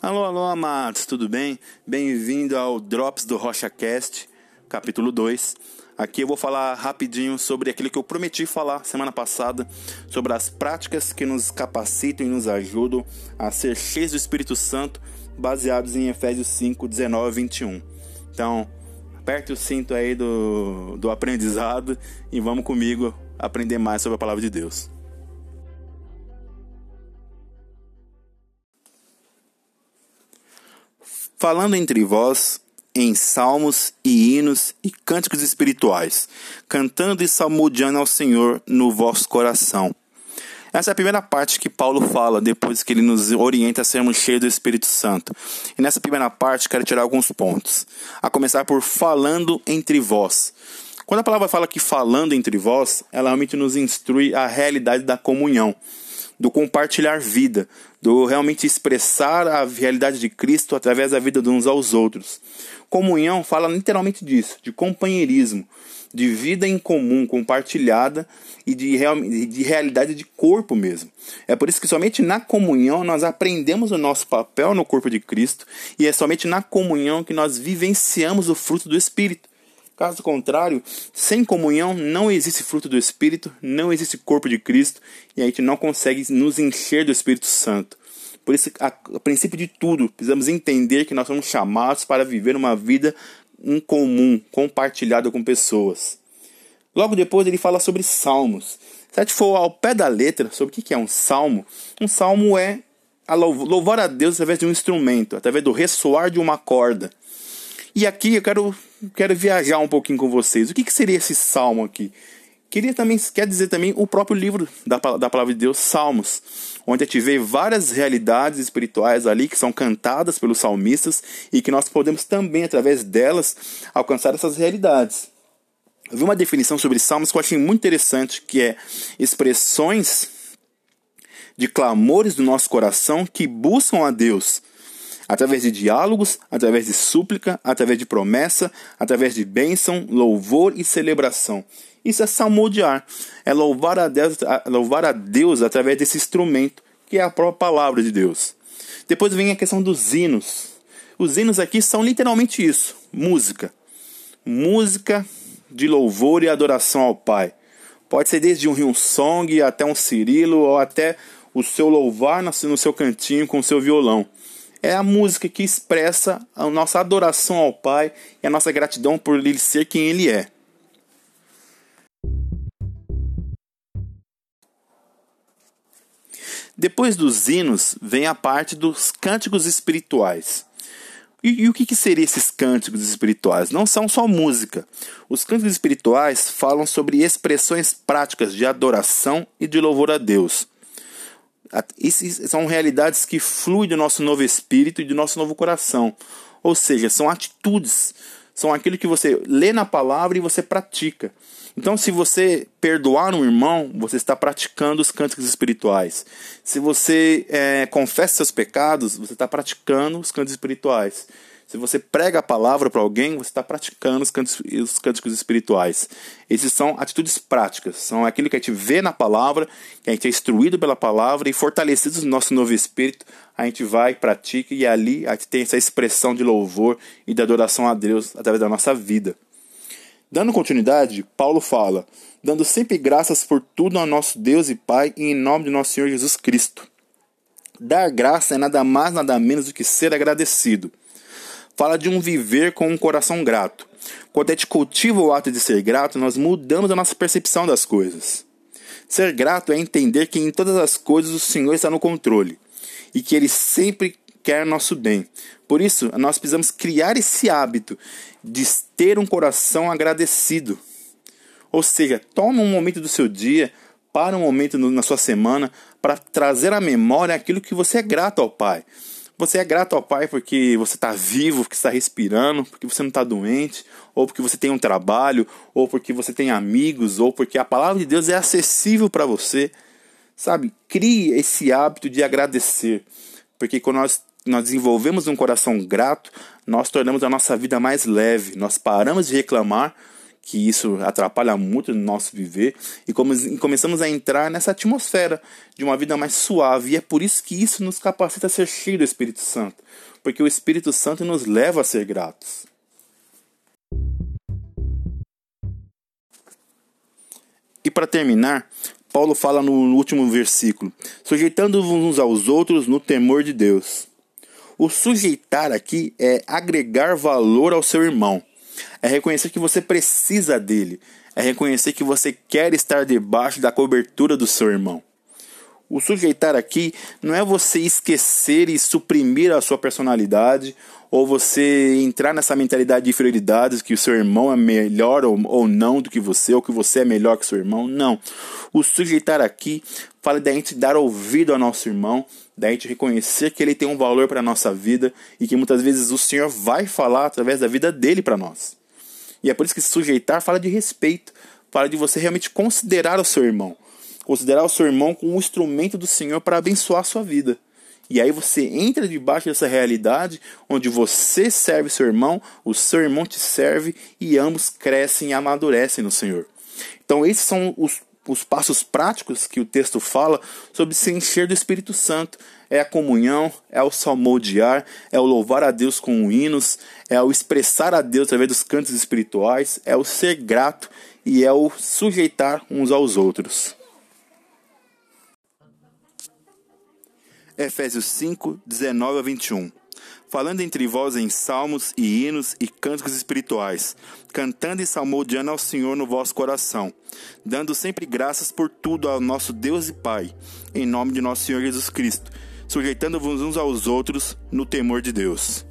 Alô, alô, amados, tudo bem? Bem-vindo ao Drops do RochaCast, capítulo 2. Aqui eu vou falar rapidinho sobre aquilo que eu prometi falar semana passada, sobre as práticas que nos capacitam e nos ajudam a ser cheios do Espírito Santo, baseados em Efésios 5, 19 e 21. Então, aperte o cinto aí do, do aprendizado e vamos comigo aprender mais sobre a palavra de Deus. Falando entre vós em salmos e hinos e cânticos espirituais, cantando e salmodiando ao Senhor no vosso coração. Essa é a primeira parte que Paulo fala depois que ele nos orienta a sermos cheios do Espírito Santo. E nessa primeira parte quero tirar alguns pontos. A começar por falando entre vós. Quando a palavra fala que falando entre vós, ela realmente nos instrui a realidade da comunhão do compartilhar vida, do realmente expressar a realidade de Cristo através da vida de uns aos outros. Comunhão fala literalmente disso, de companheirismo, de vida em comum, compartilhada e de, real, de realidade de corpo mesmo. É por isso que somente na comunhão nós aprendemos o nosso papel no corpo de Cristo e é somente na comunhão que nós vivenciamos o fruto do Espírito. Caso contrário, sem comunhão não existe fruto do Espírito, não existe corpo de Cristo e a gente não consegue nos encher do Espírito Santo. Por isso, a, a princípio de tudo, precisamos entender que nós somos chamados para viver uma vida em comum, compartilhada com pessoas. Logo depois ele fala sobre salmos. Se a gente for ao pé da letra sobre o que é um salmo, um salmo é a louvar a Deus através de um instrumento, através do ressoar de uma corda. E aqui eu quero, quero viajar um pouquinho com vocês. O que, que seria esse salmo aqui? Queria também, quer dizer também o próprio livro da, da palavra de Deus, Salmos, onde a gente vê várias realidades espirituais ali que são cantadas pelos salmistas e que nós podemos também, através delas, alcançar essas realidades. Eu vi uma definição sobre salmos que eu achei muito interessante, que é expressões de clamores do nosso coração que buscam a Deus através de diálogos, através de súplica, através de promessa, através de bênção, louvor e celebração. Isso é salmodiar, é louvar a Deus, louvar a Deus através desse instrumento que é a própria palavra de Deus. Depois vem a questão dos hinos. Os hinos aqui são literalmente isso: música. Música de louvor e adoração ao Pai. Pode ser desde um Rio Song até um Cirilo ou até o seu louvar no seu cantinho com o seu violão é a música que expressa a nossa adoração ao Pai e a nossa gratidão por Ele ser quem Ele é. Depois dos hinos vem a parte dos cânticos espirituais. E, e o que, que seriam esses cânticos espirituais? Não são só música. Os cânticos espirituais falam sobre expressões práticas de adoração e de louvor a Deus. Essas são realidades que fluem do nosso novo espírito e do nosso novo coração. Ou seja, são atitudes, são aquilo que você lê na palavra e você pratica. Então, se você perdoar um irmão, você está praticando os cânticos espirituais. Se você é, confessa seus pecados, você está praticando os cânticos espirituais. Se você prega a palavra para alguém, você está praticando os cânticos, os cânticos espirituais. Esses são atitudes práticas, são aquilo que a gente vê na palavra, que a gente é instruído pela palavra e fortalecidos no nosso novo espírito, a gente vai, pratica e ali a gente tem essa expressão de louvor e de adoração a Deus através da nossa vida. Dando continuidade, Paulo fala: dando sempre graças por tudo ao nosso Deus e Pai, e em nome de nosso Senhor Jesus Cristo. Dar graça é nada mais, nada menos do que ser agradecido fala de um viver com um coração grato. Quando a gente cultiva o ato de ser grato, nós mudamos a nossa percepção das coisas. Ser grato é entender que em todas as coisas o Senhor está no controle e que Ele sempre quer nosso bem. Por isso, nós precisamos criar esse hábito de ter um coração agradecido. Ou seja, tome um momento do seu dia, para um momento na sua semana, para trazer à memória aquilo que você é grato ao Pai. Você é grato ao Pai porque você está vivo, porque está respirando, porque você não está doente, ou porque você tem um trabalho, ou porque você tem amigos, ou porque a palavra de Deus é acessível para você. Sabe? Crie esse hábito de agradecer, porque quando nós, nós desenvolvemos um coração grato, nós tornamos a nossa vida mais leve, nós paramos de reclamar que isso atrapalha muito no nosso viver e começamos a entrar nessa atmosfera de uma vida mais suave. E é por isso que isso nos capacita a ser cheio do Espírito Santo, porque o Espírito Santo nos leva a ser gratos. E para terminar, Paulo fala no último versículo: sujeitando-vos uns aos outros no temor de Deus. O sujeitar aqui é agregar valor ao seu irmão é reconhecer que você precisa dele, é reconhecer que você quer estar debaixo da cobertura do seu irmão. O sujeitar aqui não é você esquecer e suprimir a sua personalidade ou você entrar nessa mentalidade de inferioridade que o seu irmão é melhor ou, ou não do que você, ou que você é melhor que seu irmão. Não. O sujeitar aqui fala da gente dar ouvido ao nosso irmão, da gente reconhecer que ele tem um valor para a nossa vida e que muitas vezes o Senhor vai falar através da vida dele para nós. E é por isso que sujeitar fala de respeito, fala de você realmente considerar o seu irmão. Considerar o seu irmão como um instrumento do Senhor para abençoar a sua vida. E aí você entra debaixo dessa realidade onde você serve seu irmão, o seu irmão te serve e ambos crescem e amadurecem no Senhor. Então esses são os, os passos práticos que o texto fala sobre se encher do Espírito Santo. É a comunhão, é o salmodiar, é o louvar a Deus com hinos, é o expressar a Deus através dos cantos espirituais, é o ser grato e é o sujeitar uns aos outros. Efésios 5, 19 a 21. Falando entre vós em salmos e hinos e cânticos espirituais, cantando e salmodiando ao Senhor no vosso coração, dando sempre graças por tudo ao nosso Deus e Pai, em nome de nosso Senhor Jesus Cristo, sujeitando-vos uns aos outros no temor de Deus.